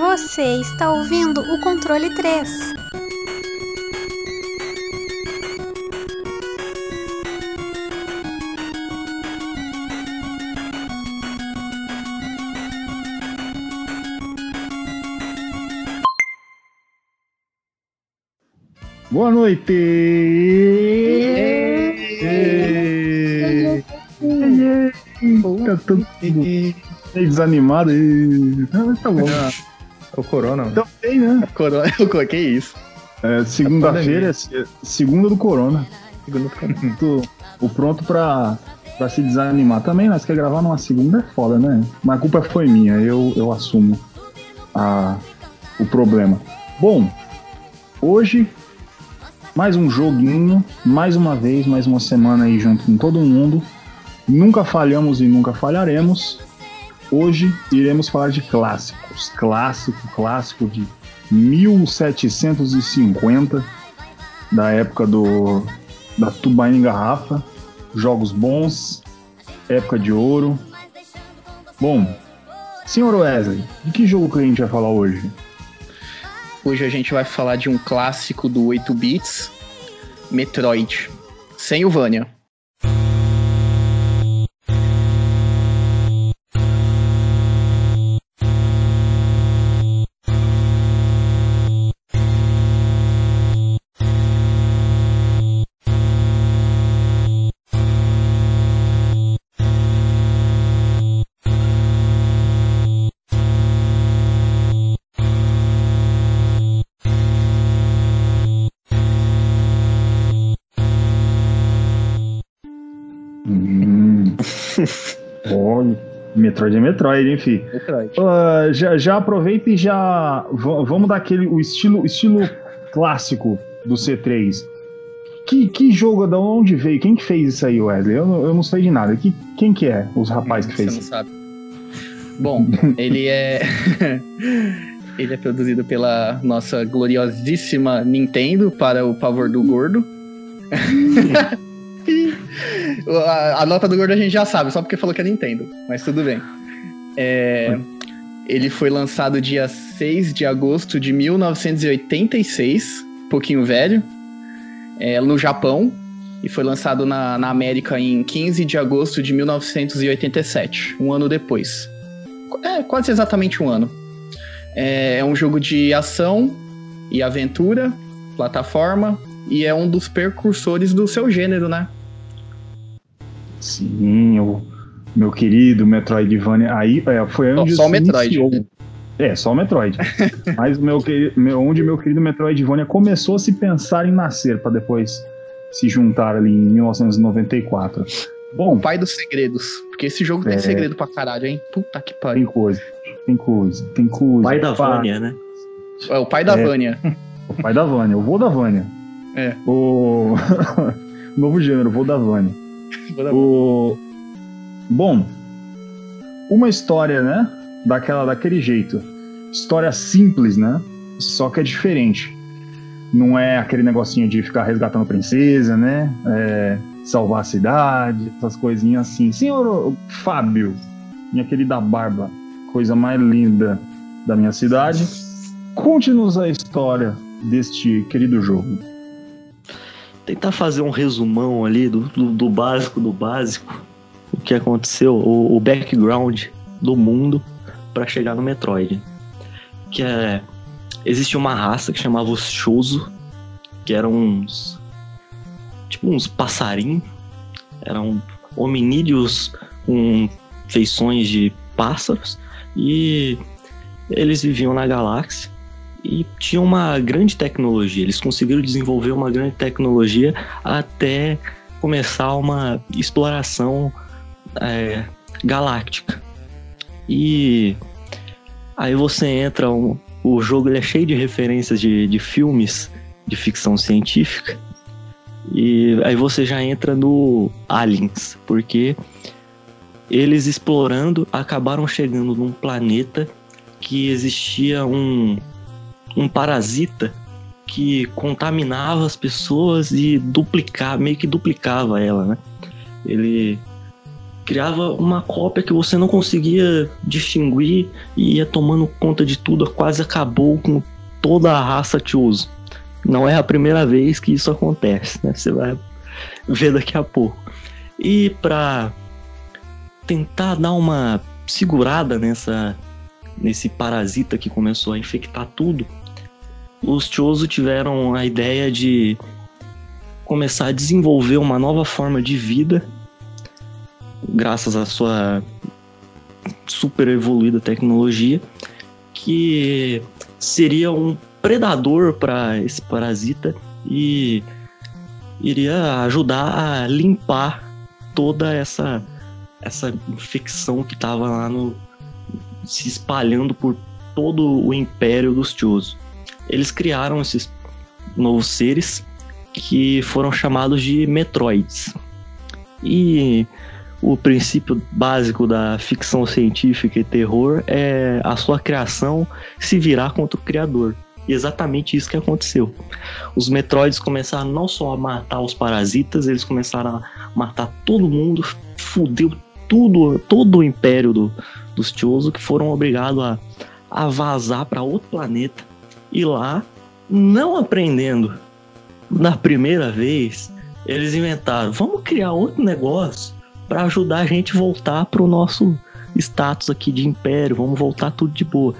Você está ouvindo o controle 3. Boa noite! Tá todo meio desanimado. Tá bom. É o Corona. Também, né? Corona. Que isso? É, Segunda-feira, é se- segunda do Corona. Segundo Corona. Tô- O pronto pra, pra se desanimar. Também, nós quer gravar numa segunda é foda, né? Mas a culpa foi minha, eu, eu assumo a, o problema. Bom, hoje, mais um joguinho, mais uma vez, mais uma semana aí junto com todo mundo. Nunca falhamos e nunca falharemos. Hoje iremos falar de clássicos. Clássico, clássico de 1750, da época do da Tubaína em Garrafa. Jogos bons, época de ouro. Bom, senhor Wesley, de que jogo que a gente vai falar hoje? Hoje a gente vai falar de um clássico do 8 bits, Metroid. Sem o Vânia. Metroid é Metroid, enfim. Metroid. Ah, já, já aproveita e já va- vamos dar aquele o estilo estilo clássico do C3. Que, que jogo, da onde veio? Quem que fez isso aí, Wesley? Eu, não- eu não sei de nada. Que, quem que é os rapazes que Você fez não isso? sabe. Bom, ele é. ele é produzido pela nossa gloriosíssima Nintendo para o pavor do gordo. a, nota do gordo a gente já sabe, só porque falou que é Nintendo, mas tudo bem. É, ele foi lançado dia 6 de agosto de 1986, um pouquinho velho, é, no Japão, e foi lançado na, na América em 15 de agosto de 1987, um ano depois. É, quase exatamente um ano. É, é um jogo de ação e aventura, plataforma, e é um dos precursores do seu gênero, né? Sim, o meu querido Metroidvania. Aí é, foi onde só o se Metroid. iniciou. É, só o Metroid. Mas o meu, meu, onde meu querido Metroidvania começou a se pensar em nascer, para depois se juntar ali em 1994. Bom, O pai dos segredos. Porque esse jogo tem É. segredo pra caralho, hein? Puta que tem pariu. coisa, tem coisa, tem coisa. Pai da Pá, Vânia, né? É o pai da É. Vânia. O pai da Vânia, o vô da Vânia. É. O novo gênero, da Vânia. O... Bom, uma história, né? Daquela, daquele jeito. História simples, né? Só que é diferente. Não é aquele negocinho de ficar resgatando princesa, né? É, salvar a cidade, essas coisinhas assim. Senhor Fábio, minha querida barba, coisa mais linda da minha cidade, conte-nos a história deste querido jogo. Tentar fazer um resumão ali do, do, do básico do básico. O que aconteceu, o, o background do mundo para chegar no Metroid. Que é. Existia uma raça que chamava os Shoso, que eram uns. Tipo uns passarinhos. Eram hominídeos com feições de pássaros. E eles viviam na galáxia e tinham uma grande tecnologia. Eles conseguiram desenvolver uma grande tecnologia até começar uma exploração é, galáctica. E aí você entra, um- o jogo ele é cheio de referências de, de filmes de ficção científica. E aí você já entra no Aliens, porque eles explorando acabaram chegando num planeta que existia um, um parasita que contaminava as pessoas e duplicava, meio que duplicava ela, né? Ele criava uma cópia que você não conseguia distinguir e ia tomando conta de tudo, quase acabou com toda a raça Choso. Não é a primeira vez que isso acontece, né? Você vai ver daqui a pouco. E para tentar dar uma segurada nessa nesse parasita que começou a infectar tudo, os Choso tiveram a ideia de começar a desenvolver uma nova forma de vida graças à sua super evoluída tecnologia, que seria um predador para esse parasita e iria ajudar a limpar toda essa essa infecção que estava lá no se espalhando por todo o império dos Chozo. Eles criaram esses novos seres que foram chamados de Metroids. E o princípio básico da ficção científica e terror é a sua criação se virar contra o criador. E exatamente isso que aconteceu. Os Metroids começaram não só a matar os parasitas, eles começaram a matar todo mundo, fudeu tudo, todo o império do, dos Chozo, que foram obrigados a, a vazar para outro planeta. E lá, não aprendendo na primeira vez, eles inventaram: vamos criar outro negócio para ajudar a gente voltar pro nosso status aqui de império, vamos voltar tudo de boa.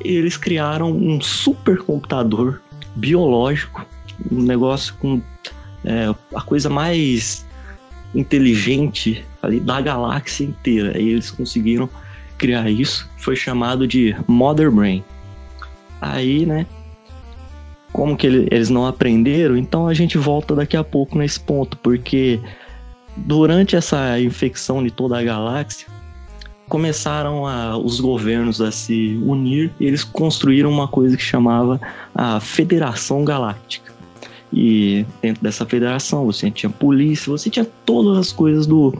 Eles criaram um supercomputador biológico, um negócio com é, a coisa mais inteligente ali da galáxia inteira. E eles conseguiram criar isso, foi chamado de Mother Brain. Aí, né, como que eles não aprenderam, então a gente volta daqui a pouco nesse ponto, porque durante essa infecção de toda a galáxia, começaram a, os governos a se unir e eles construíram uma coisa que chamava a Federação Galáctica. E dentro dessa federação você tinha polícia, você tinha todas as coisas do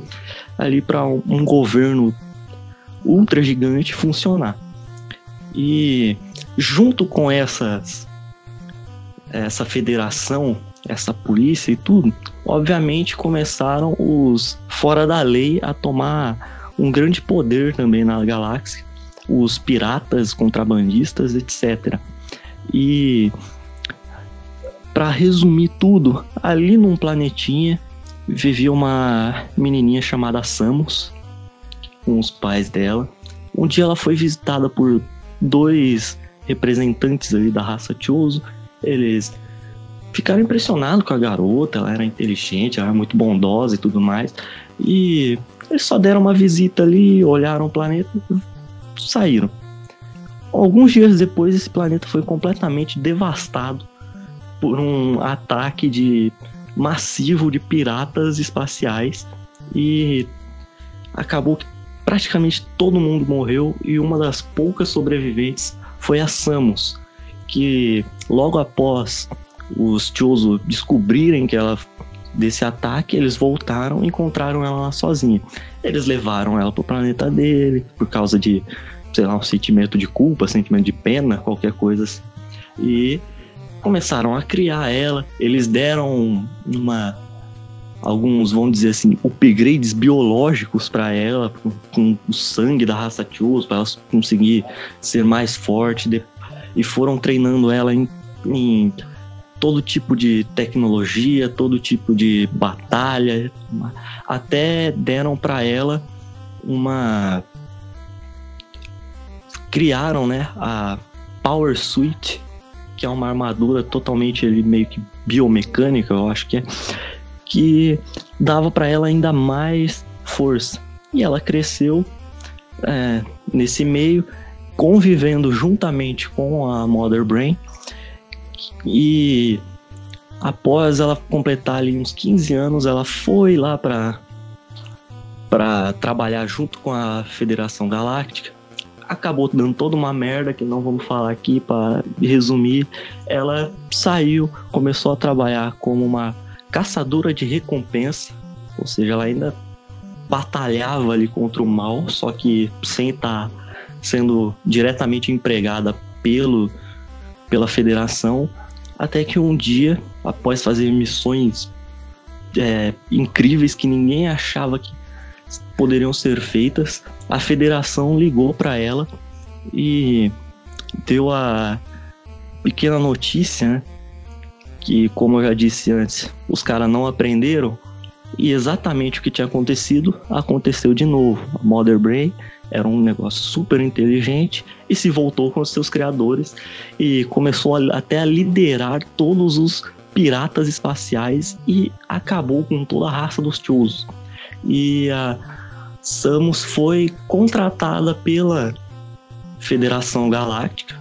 ali para um, um governo ultra gigante funcionar. E junto com essas essa federação essa polícia e tudo, obviamente começaram os fora da lei a tomar um grande poder também na galáxia, os piratas, contrabandistas, etc. E para resumir tudo, ali num planetinha vivia uma menininha chamada Samus com os pais dela. Um dia ela foi visitada por dois representantes ali da raça Chozo. Eles ficaram impressionados com a garota, ela era inteligente, ela era muito bondosa e tudo mais. E eles só deram uma visita ali, olharam o planeta e saíram. Alguns dias depois, esse planeta foi completamente devastado por um ataque de massivo de piratas espaciais e acabou que praticamente todo mundo morreu e uma das poucas sobreviventes foi a Samus, que logo após os Chozo descobrirem que ela desse ataque, eles voltaram e encontraram ela lá sozinha. Eles levaram ela pro planeta dele por causa de, sei lá, um sentimento de culpa, sentimento de pena, qualquer coisa assim. E começaram a criar ela. Eles deram uma alguns, vamos dizer assim, upgrades biológicos para ela, com, o sangue da raça Chozo, para ela conseguir ser mais forte. e foram treinando ela em, em todo tipo de tecnologia, todo tipo de batalha, até deram para ela uma criaram, né, a Power Suit, que é uma armadura totalmente ali meio que biomecânica, eu acho que é, que dava para ela ainda mais força. E ela cresceu é, nesse meio, convivendo juntamente com a Mother Brain e após ela completar ali uns 15 anos, ela foi lá para para trabalhar junto com a Federação Galáctica. Acabou dando toda uma merda que não vamos falar aqui para resumir. Ela saiu, começou a trabalhar como uma caçadora de recompensa, ou seja, ela ainda batalhava ali contra o mal, só que sem estar sendo diretamente empregada pelo pela federação, até que um dia, após fazer missões é, incríveis que ninguém achava que poderiam ser feitas, a federação ligou para ela e deu a pequena notícia, né? Que, como eu já disse antes, os caras não aprenderam e exatamente o que tinha acontecido aconteceu de novo. A Mother Brain era um negócio super inteligente e se voltou com os seus criadores e começou a, até a liderar todos os piratas espaciais e acabou com toda a raça dos Chosen. E a Samus foi contratada pela Federação Galáctica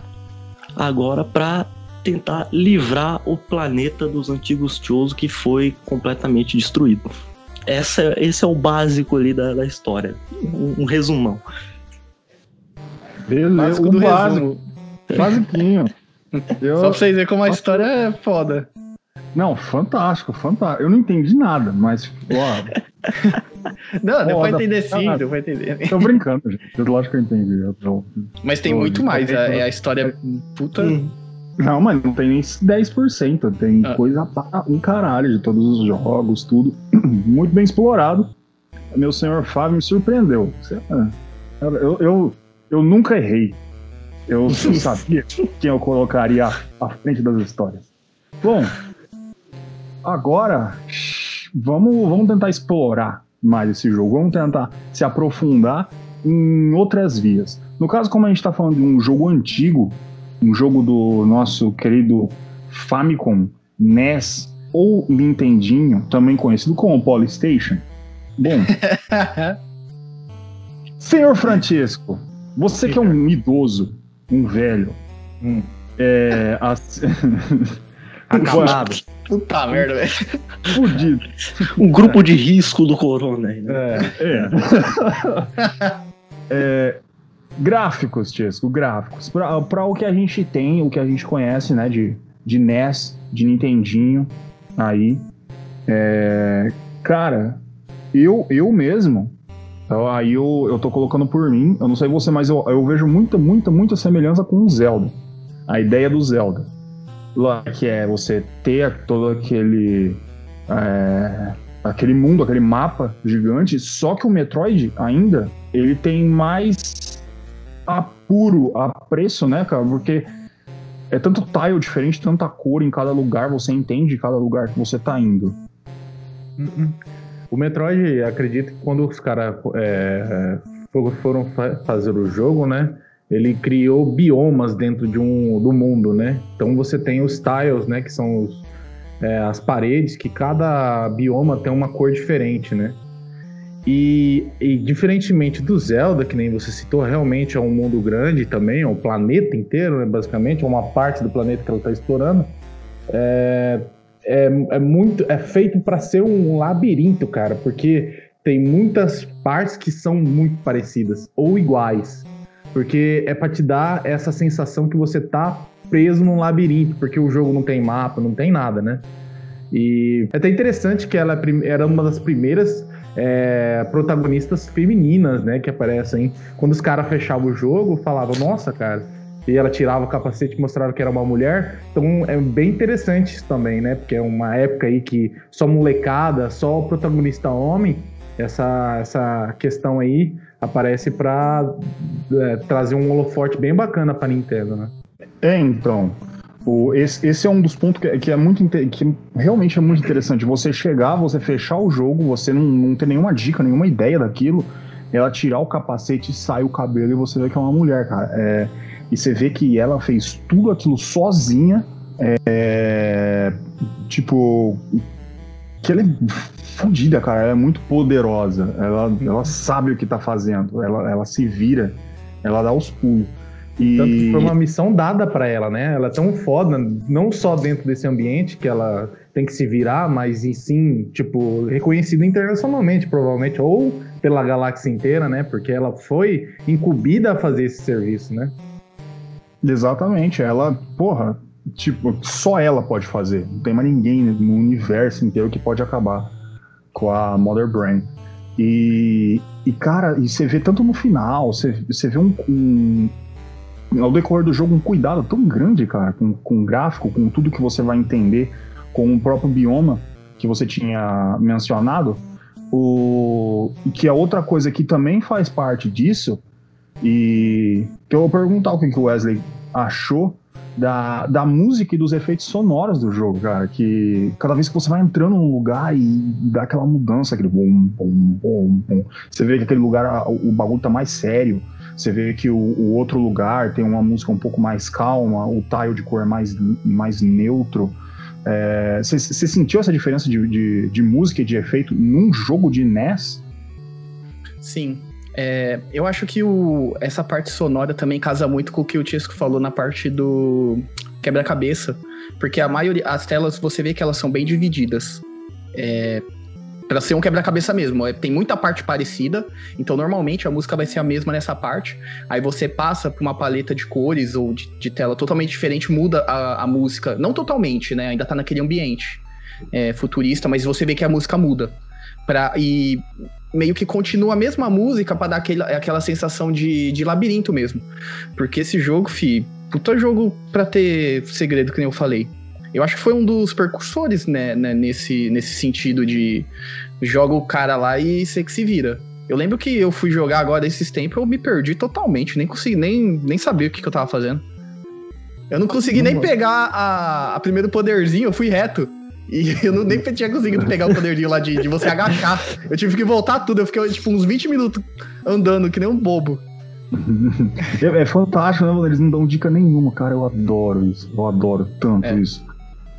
agora para tentar livrar o planeta dos antigos Chosen que foi completamente destruído. Essa, esse é o básico ali da, da história. Um, um resumão. Beleza, Básico do básico. Basiquinho. Eu- Só pra vocês verem como a história é foda. Não, fantástico, fantástico. Eu não entendi nada, mas, ó, Não, deu pra entender sim, deu pra entender. tô brincando, gente. Lógico que eu entendi. Eu tô- Mas tem muito mais. qualquer A, coisa. a história é puta. Hum. Não, mas não tem nem 10%. Tem Ah. coisa para um caralho de todos os jogos, tudo. Muito bem explorado. Meu senhor Fábio me surpreendeu. Ah, Eu, eu, eu nunca errei. Eu sabia quem eu colocaria à frente das histórias. Bom, agora vamos, vamos tentar explorar mais esse jogo. Vamos tentar se aprofundar em outras vias. No caso, como a gente está falando de um jogo antigo, um jogo do nosso querido Famicom, NES ou Nintendinho, também conhecido como Polystation. Bom, senhor Francisco, você que é um idoso, um velho, Hum. é, as- Acabado. Puta merda, velho. fudido. Um grupo de risco do corona. né? É. É. É, gráficos, Tiesco, gráficos. Pra o que a gente tem, o que a gente conhece, né, de, de NES, de Nintendinho, aí. É, cara, eu, eu mesmo, aí eu, eu tô colocando por mim, eu não sei você, mas eu, eu vejo muita, muita, muita semelhança com o Zelda. A ideia do Zelda. Lá que é você ter todo aquele. é, aquele mundo, aquele mapa gigante, só que o Metroid ainda, ele tem mais apuro, apreço, né, cara? Porque é tanto tile diferente, tanta cor em cada lugar, você entende cada lugar que você tá indo. Uhum. O Metroid, acredito que quando os caras é, foram- foram fa- fazer o jogo, né? Ele criou biomas dentro de um, do mundo, né? Então você tem os tiles, né? Que são os, é, as paredes, que cada bioma tem uma cor diferente, né? E, e diferentemente do Zelda, que nem você citou, realmente é um mundo grande também, é um planeta inteiro, né, basicamente, é uma parte do planeta que ela está explorando. É, é, é muito é feito para ser um labirinto, cara, porque tem muitas partes que são muito parecidas ou iguais, porque é para te dar essa sensação que você tá preso num labirinto, porque o jogo não tem mapa, não tem nada, né? E é até interessante que ela é era uma das primeiras é, protagonistas femininas, né, que aparecem. Quando os caras fechavam o jogo, falavam, nossa, cara. E ela tirava o capacete e mostrava que era uma mulher. Então é bem interessante isso também, né? Porque é uma época aí que só molecada, só o protagonista homem, essa, essa questão aí aparece pra é, trazer um holofote bem bacana pra Nintendo, né? É, então. O, esse, esse é um dos pontos que, que é muito que realmente é muito interessante. Você chegar, você fechar o jogo, você não, não ter nenhuma dica, nenhuma ideia daquilo, ela tirar o capacete, sai o cabelo e você vê que é uma mulher, cara. É, e você vê que ela fez tudo aquilo sozinha. é, tipo. Que ela é fodida, cara. Ela é muito poderosa. Ela, ela sabe o que tá fazendo. Ela, ela se vira. Ela dá os pulos. E... Tanto que foi uma missão dada pra ela, né? Ela é tão foda, não só dentro desse ambiente que ela tem que se virar, mas em sim, tipo, reconhecida internacionalmente, provavelmente, ou pela galáxia inteira, né? Porque ela foi incumbida a fazer esse serviço, né? Exatamente, ela, porra, tipo, só ela pode fazer. Não tem mais ninguém no universo inteiro que pode acabar com a Mother Brain. E, e cara, e você vê tanto no final, você, você vê um, um. Ao decorrer do jogo, um cuidado tão grande, cara, com, com o gráfico, com tudo que você vai entender, com o próprio bioma que você tinha mencionado. o que a outra coisa que também faz parte disso, e que eu vou perguntar o que o Wesley achou da, da música e dos efeitos sonoros do jogo, cara. Que cada vez que você vai entrando num lugar e dá aquela mudança, aquele bom, bom, bom, bom. Você vê que aquele lugar, o bagulho tá mais sério. Você vê que o, o, outro lugar tem uma música um pouco mais calma, o tile de cor é mais, mais neutro. Você é, sentiu essa diferença de, de, de, música e de efeito num jogo de NES? Sim. É, eu acho que o, essa parte sonora também casa muito com o que o Tisco falou na parte do quebra-cabeça. Porque a maioria. As telas você vê que elas são bem divididas. É, para ser um quebra-cabeça mesmo. É, tem muita parte parecida, então normalmente a música vai ser a mesma nessa parte. Aí você passa por uma paleta de cores ou de, de tela totalmente diferente, muda a, a, música. Não totalmente, né? Ainda tá naquele ambiente é, futurista, mas você vê que a música muda. Pra, e meio que continua a mesma música para dar aquele, aquela sensação de, de labirinto mesmo. Porque esse jogo, fi, puta jogo pra ter segredo, que nem eu falei. Eu acho que foi um dos percursores, né, né, nesse, nesse sentido de joga o cara lá e você que se vira. Eu lembro que eu fui jogar agora esses tempos, eu me perdi totalmente, nem consegui, nem, nem sabia o que, que eu tava fazendo. Eu não consegui nem pegar a, a primeiro poderzinho, eu fui reto. E eu não, nem tinha conseguido pegar o poderzinho lá de, de você agachar. Eu tive que voltar tudo, eu fiquei tipo uns 20 minutos andando, que nem um bobo. é, é, fantástico, né, mano? Eles não dão dica nenhuma, cara. Eu adoro isso. Eu adoro tanto é. isso.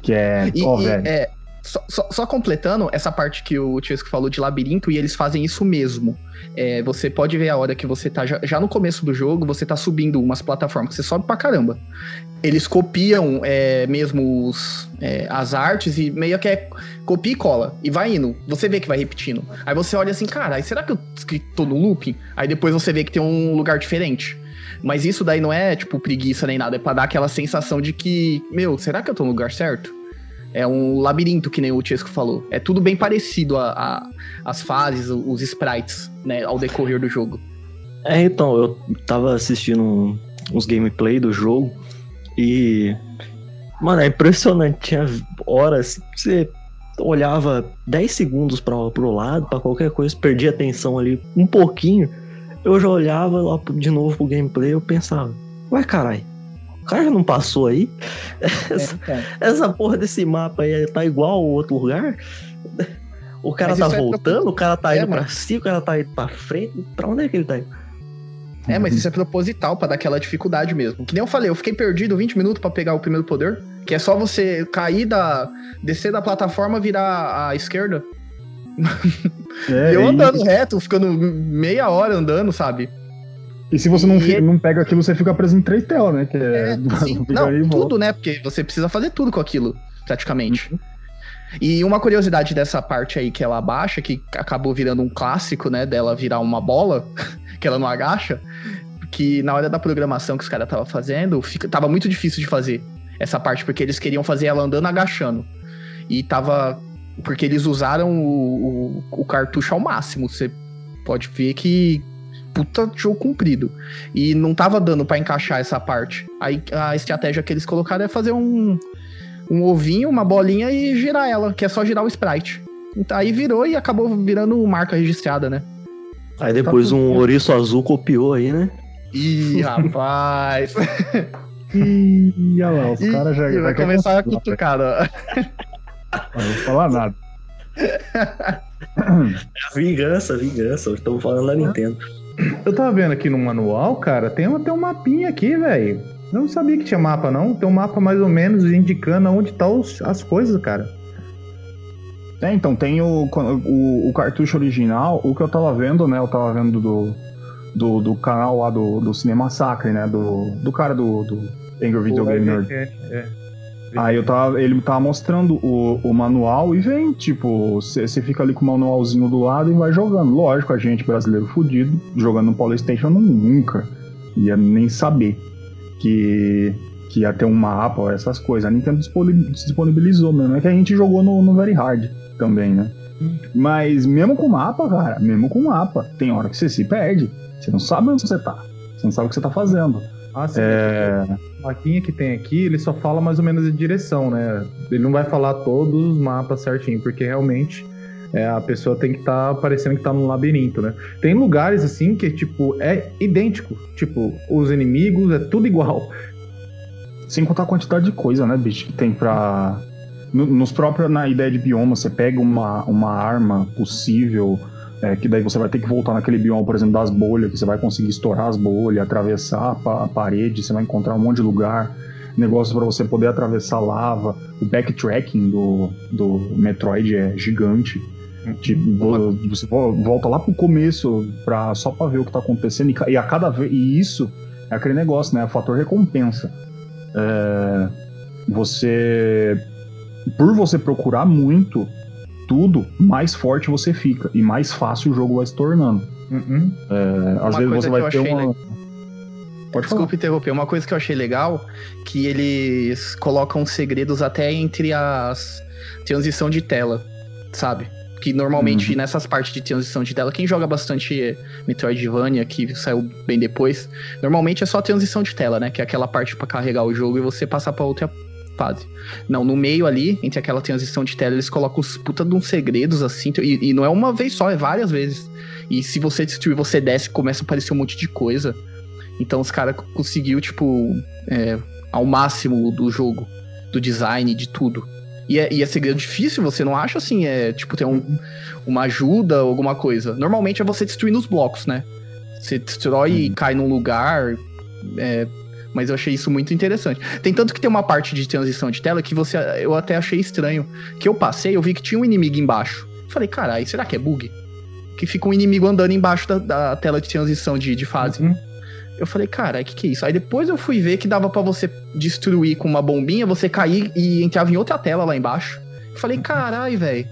Que é. E, oh, e, velho. É, só, só, só, completando essa parte que o Tiesco falou de labirinto, e eles fazem isso mesmo. É, você pode ver a hora que você tá. Já, já, no começo do jogo, você tá subindo umas plataformas que você sobe pra caramba. Eles copiam é, mesmo os, é, as artes e meio que é copia e cola. E vai indo. Você vê que vai repetindo. Aí você olha assim, cara, será que eu que tô no looping? Aí depois você vê que tem um lugar diferente. Mas isso daí não é, tipo, preguiça nem nada. É pra dar aquela sensação de que, meu, será que eu tô no lugar certo? É um labirinto, que nem o Chesco falou. É tudo bem parecido a, a, as fases, os sprites, né, ao decorrer do jogo. É, então, eu tava assistindo uns gameplay do jogo e. Mano, é impressionante. Tinha horas que você olhava 10 segundos para pro lado, para qualquer coisa, perdia atenção ali um pouquinho eu já olhava lá de novo pro gameplay eu pensava, ué, caralho, o cara já não passou aí? Essa, é, essa porra desse mapa aí tá igual ao outro lugar? O cara mas tá é voltando, é o cara tá indo é, pra cima, o cara tá indo pra frente. Pra onde é que ele tá indo? É, mas isso é proposital para dar aquela dificuldade mesmo. Que nem eu falei, eu fiquei perdido 20 minutos para pegar o primeiro poder. Que é só você cair da. descer da plataforma, virar à esquerda. É, eu andando e... reto, ficando meia hora andando, sabe? E se você não, e... não pega aquilo, você fica preso em três telas, né? Que é, é sim, não, tudo, né? Porque você precisa fazer tudo com aquilo, praticamente. Uhum. E uma curiosidade dessa parte aí que ela abaixa, que acabou virando um clássico, né? Dela virar uma bola, que ela não agacha, que na hora da programação que os caras estavam fazendo, fica, tava muito difícil de fazer essa parte, porque eles queriam fazer ela andando agachando. E tava porque eles usaram o, o, o cartucho ao máximo. Você pode ver que puta jogo comprido. E não tava dando para encaixar essa parte. Aí a estratégia que eles colocaram é fazer um, um ovinho, uma bolinha e girar ela, que é só girar o sprite. Então, aí virou e acabou virando marca registrada, né? Aí depois tá um ouriço azul copiou aí, né? Ih, rapaz! Ih, olha lá, os caras já. Vai começar a cutucar, não vou falar nada. vingança, vingança. Estamos falando da Nintendo. Eu tava vendo aqui no manual, cara, tem até um mapinha aqui, velho. Eu não sabia que tinha mapa, não. Tem um mapa mais ou menos indicando onde estão tá as coisas, cara. É, então, tem o, o, o, cartucho original, o que eu tava vendo, né? Eu tava vendo do, do, do canal lá do, do Cinema Sacre, né? Do, do cara do, do Angry Video Game Nerd. É, é. Aí eu tava, ele tava mostrando o, o manual e vem, tipo, você fica ali com o manualzinho do lado e vai jogando. Lógico, a gente brasileiro fudido, jogando no Playstation, nunca ia nem saber que, que ia ter um mapa ou essas coisas. A Nintendo disponibilizou mesmo. É que a gente jogou no, no Very Hard também, né? Mas mesmo com mapa, cara, mesmo com mapa, tem hora que você se perde. Você não sabe onde você tá. Você não sabe o que você tá fazendo. Ah, sim. É... A maquinha que tem aqui, ele só fala mais ou menos a direção, né? Ele não vai falar todos os mapas certinho, porque realmente É, a pessoa tem que estar tá parecendo que tá num labirinto, né? Tem lugares assim que, tipo, é idêntico. Tipo, os inimigos é tudo igual. Sem contar a quantidade de coisa, né, bicho, que tem pra. Nos próprios, na ideia de bioma, você pega uma, uma arma possível, é, que daí você vai ter que voltar naquele bioma, por exemplo, das bolhas, que você vai conseguir estourar as bolhas, atravessar a, a parede, você vai encontrar um monte de lugar negócios para você poder atravessar lava. O backtracking do, do Metroid é gigante. Tipo, você volta lá pro começo pra, só pra ver o que tá acontecendo. E, a cada vez. E isso é aquele negócio, né? O fator recompensa. É, você. Por você procurar muito tudo, mais forte você fica. E mais fácil o jogo vai se tornando. Uhum. É, às vezes você vai ter uma. Pode Desculpa interromper. Uma coisa que eu achei legal, que eles colocam segredos até entre as transição de tela, sabe? Que normalmente uhum. nessas partes de transição de tela, quem joga bastante Metroidvania, que saiu bem depois, normalmente é só transição de tela, né? Que é aquela parte para carregar o jogo e você passar para outra fase. Não, no meio ali, entre aquela transição de tela, eles colocam os puta de uns segredos assim, e, e não é uma vez só, é várias vezes. E se você destruir, você desce, começa a aparecer um monte de coisa. Então os caras conseguiu, tipo, é, ao máximo do jogo, do design, de tudo. E é, e é segredo difícil, você não acha assim, é tipo, ter um, uma ajuda ou alguma coisa. Normalmente é você destruir nos blocos, né? Você destrói e uhum. cai num lugar. É, mas eu achei isso muito interessante. Tem tanto que tem uma parte de transição de tela que você eu até achei estranho. Que eu passei, eu vi que tinha um inimigo embaixo. Falei, caralho, será que é bug? Que fica um inimigo andando embaixo da, da tela de transição de, de fase. Uhum. Eu falei, cara, que que é isso? Aí depois eu fui ver que dava para você destruir com uma bombinha, você cair e entrava em outra tela lá embaixo. Eu falei, carai, velho.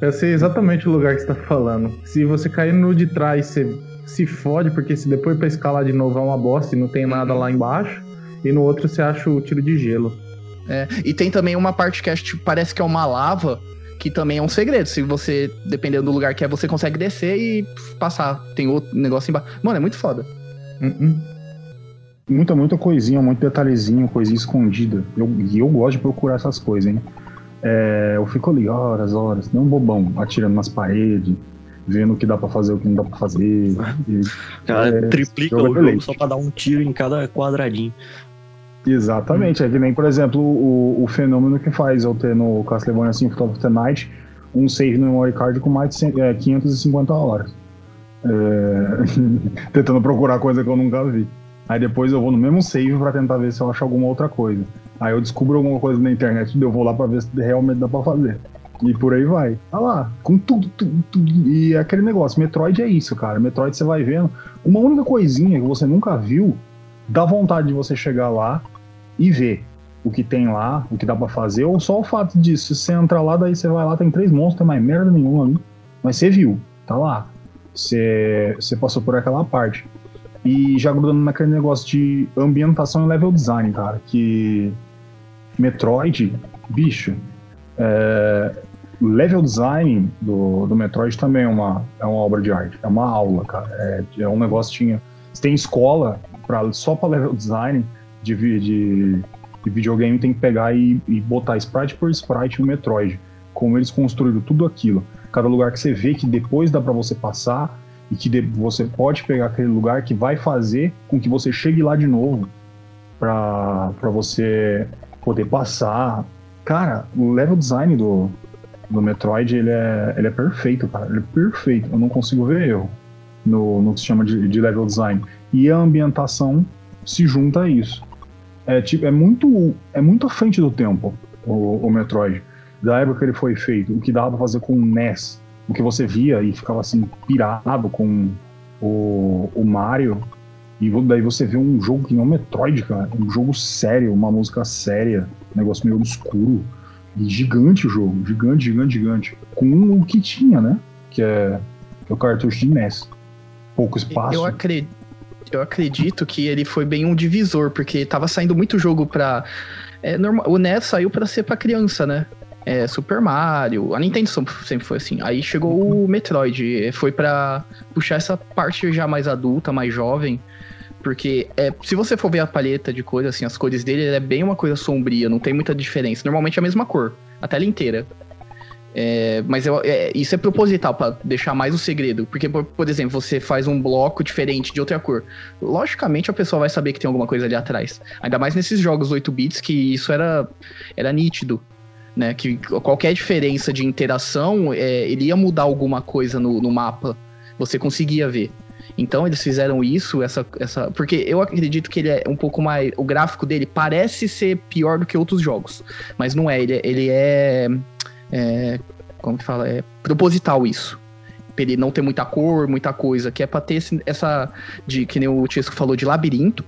Eu sei exatamente o lugar que você tá falando. Se você cair no de trás, você se fode, porque se depois pra escalar de novo é uma bosta e não tem nada lá embaixo. E no outro você acha o tiro de gelo. É, e tem também uma parte que acho, tipo, parece que é uma lava, que também é um segredo. Se você, dependendo do lugar que é, você consegue descer e passar. Tem outro negócio embaixo. Mano, é muito foda. Uh Muita, muita coisinha, muito detalhezinho, coisinha escondida. Eu, e eu gosto de procurar essas coisas, hein? É, eu fico ali horas, horas, não bobão, atirando nas paredes, vendo o que dá pra fazer, o que não dá pra fazer. E, Cara, é, triplica o jogo só pra dar um tiro em cada quadradinho. Exatamente, hum. é que nem, por exemplo, o, o fenômeno que faz eu ter no Castlevania Symphony of the Night um save no memory card com mais de é, 550 horas. É... tentando procurar coisa que eu nunca vi. Aí depois eu vou no mesmo save para tentar ver se eu acho alguma outra coisa. Aí eu descubro alguma coisa na internet e eu vou lá para ver se realmente dá para fazer. E por aí vai. Tá lá, com tudo, tudo, tudo. E é aquele negócio, Metroid é isso, cara. Metroid você vai vendo. Uma única coisinha que você nunca viu, dá vontade de você chegar lá e ver o que tem lá, o que dá para fazer, ou só o fato disso. Se você entrar lá, daí você vai lá, tem três monstros, tem mais merda nenhuma ali. Mas você viu, tá lá. Você, você passou por aquela parte. E já grudando naquele negócio de ambientação e level design, cara, que Metroid, bicho, é, level design do, do Metroid também é uma, é uma obra de arte, é uma aula, cara. É, é um negócio tinha. Tem escola pra, só para level design de, de, de, videogame, tem que pegar e, e botar sprite por sprite no Metroid. Como eles construíram tudo aquilo cada lugar que você vê que depois dá para você passar e que você pode pegar aquele lugar que vai fazer com que você chegue lá de novo para você poder passar. Cara, o level design do, do Metroid ele é, ele é perfeito, cara. Ele é perfeito. Eu não consigo ver erro no, no que se chama de, de level design. E a ambientação se junta a isso. É, tipo, é, muito, é muito à frente do tempo o, o Metroid da época que ele foi feito, o que dava pra fazer com o NES, o que você via e ficava assim, pirado com o, o Mario. E daí você vê um jogo que não é um Metroid, cara. Um jogo sério, uma música séria, um negócio meio obscuro. E gigante o jogo, gigante, gigante, gigante. Com o que tinha, né? Que é, que é o cartucho de NES. Pouco espaço. Eu acredito, eu acredito que ele foi bem um divisor, porque tava saindo muito jogo pra. É, normal, o NES saiu para ser para criança, né? é, Super Mario. A Nintendo sempre foi assim. Aí chegou o Metroid, foi para puxar essa parte já mais adulta, mais jovem. Porque é, se você for ver a paleta de cores, assim, as cores dele é bem uma coisa sombria, não tem muita diferença. Normalmente é a mesma cor, a tela inteira. É, mas eu, é, isso é proposital para deixar mais o segredo. Porque, por, por, exemplo, você faz um bloco diferente de outra cor. Logicamente a pessoa vai saber que tem alguma coisa ali atrás. Ainda mais nesses jogos 8 bits que isso era, era nítido. Né? Que qualquer diferença de interação, é, ele ia mudar alguma coisa no, no mapa. Você conseguia ver. Então eles fizeram isso, essa, essa. Porque eu acredito que ele é um pouco mais. O gráfico dele parece ser pior do que outros jogos. Mas não é. Ele, ele é é, como que fala? É proposital isso. Pra ele não ter muita cor, muita coisa, que é pra ter esse, essa. De, que nem o Tisco falou, de labirinto.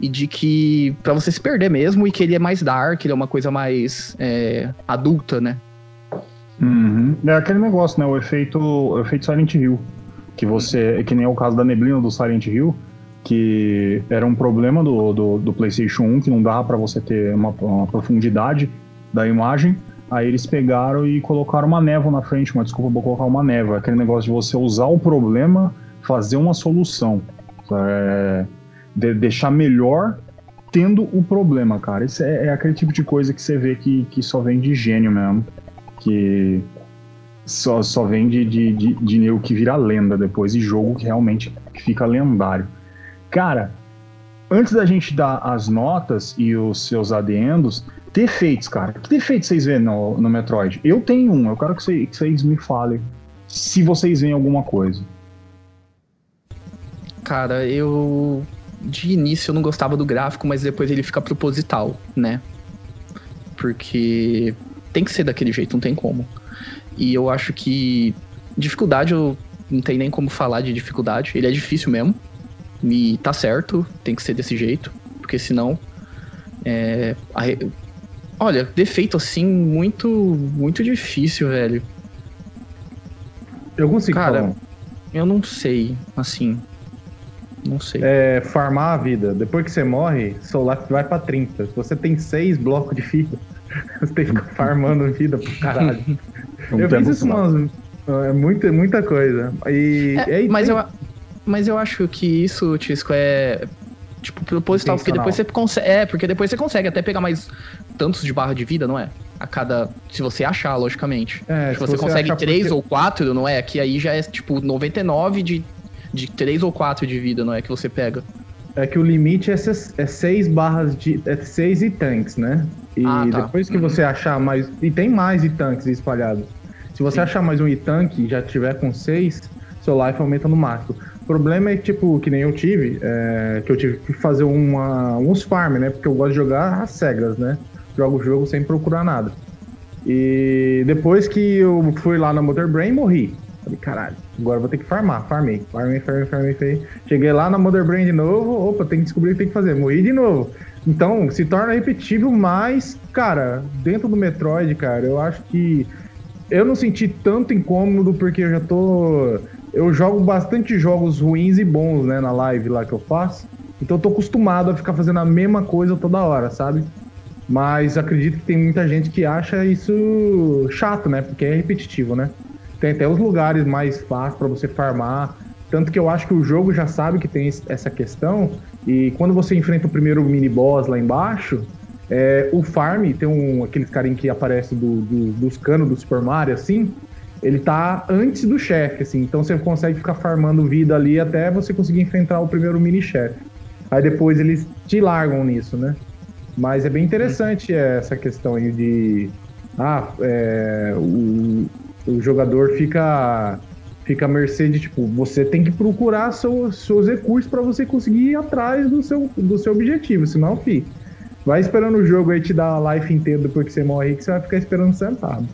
E de que. para você se perder mesmo, e que ele é mais dark, ele é uma coisa mais é, adulta, né? Uhum. É aquele negócio, né? O efeito, o efeito Silent Hill. Que você. Que nem é o caso da neblina do Silent Hill que era um problema do, do, do PlayStation 1, que não dava para você ter uma, uma, profundidade da imagem. Aí eles pegaram e colocaram uma névoa na frente, uma desculpa vou colocar uma névoa. Aquele negócio de você usar o problema, fazer uma solução. É, de deixar melhor tendo o problema, cara. Isso é, é, aquele tipo de coisa que você vê que, que só vem de gênio mesmo. Que só, só vem de, de, de, de que vira lenda depois, e jogo que realmente fica lendário. Cara, antes da gente dar as notas e os seus adendos, Defeitos, cara. Que defeitos vocês vêem no, no Metroid? Eu tenho um, eu quero que vocês, que vocês me falem se vocês veem alguma coisa. Cara, eu. De início eu não gostava do gráfico, mas depois ele fica proposital, né? Porque tem que ser daquele jeito, não tem como. E eu acho que. Dificuldade, eu não tem nem como falar de dificuldade. Ele é difícil mesmo. E tá certo, tem que ser desse jeito. Porque senão. É, Olha, defeito assim, muito, muito difícil, velho. Eu consigo Cara, falar. eu não sei, assim. Não sei. É, farmar a vida. Depois que você morre, seu life vai pra 30. Se você tem 6 blocos de vida, você tem que ficar farmando vida pro caralho. eu fiz isso umas. É muita, muita coisa. E, é, e mas, tem... eu, mas eu acho que isso, Tisco, é tipo, proposital, porque depois você consegue. É, porque depois você consegue até pegar mais tantos de barra de vida, não é? A cada. Se você achar, logicamente. É, se, você, você consegue 3 porque... ou 4, não é? Que aí já é tipo 99 de, de 3 ou 4 de vida, não é? Que você pega. É que o limite é 6 é barras de. É 6 e tanques, né? E ah, tá. depois que uhum. você achar mais. E tem mais e tanques espalhados. Se você Sim. achar mais um e-tank e já tiver com 6, seu life aumenta no máximo. O problema é, tipo, que nem eu tive, é, que eu tive que fazer uma, uns farm, né? Porque eu gosto de jogar às cegas, né? Jogo o jogo sem procurar nada. E depois que eu fui lá na Mother Brain, morri. Falei, caralho, agora vou ter que farmar. Farmei, farmei, farmei, farmei, farmei. Cheguei lá na Mother Brain de novo, opa, tem que descobrir o que tem que fazer. Morri de novo. Então, se torna repetível, mas, cara, dentro do Metroid, cara, eu acho que eu não senti tanto incômodo porque eu já tô eu jogo bastante jogos ruins e bons, né, na live lá que eu faço. Então eu tô acostumado a ficar fazendo a mesma coisa toda hora, sabe? Mas acredito que tem muita gente que acha isso chato, né? Porque é repetitivo, né? Tem até os lugares mais fáceis para você farmar. Tanto que eu acho que o jogo já sabe que tem essa questão. E quando você enfrenta o primeiro mini boss lá embaixo, é, o farm, tem um, aqueles carinha que aparece do, do, dos canos do Super Mario, assim, ele tá antes do chefe, assim. Então você consegue ficar farmando vida ali até você conseguir enfrentar o primeiro mini-chefe. Aí depois eles te largam nisso, né? Mas é bem interessante essa questão aí de. Ah, é, o, o jogador fica fica à mercê de, tipo, você tem que procurar seu, seus recursos para você conseguir ir atrás do seu, do seu objetivo, senão, fi, vai esperando o jogo aí te dar a life inteira depois que você morre que você vai ficar esperando sentado.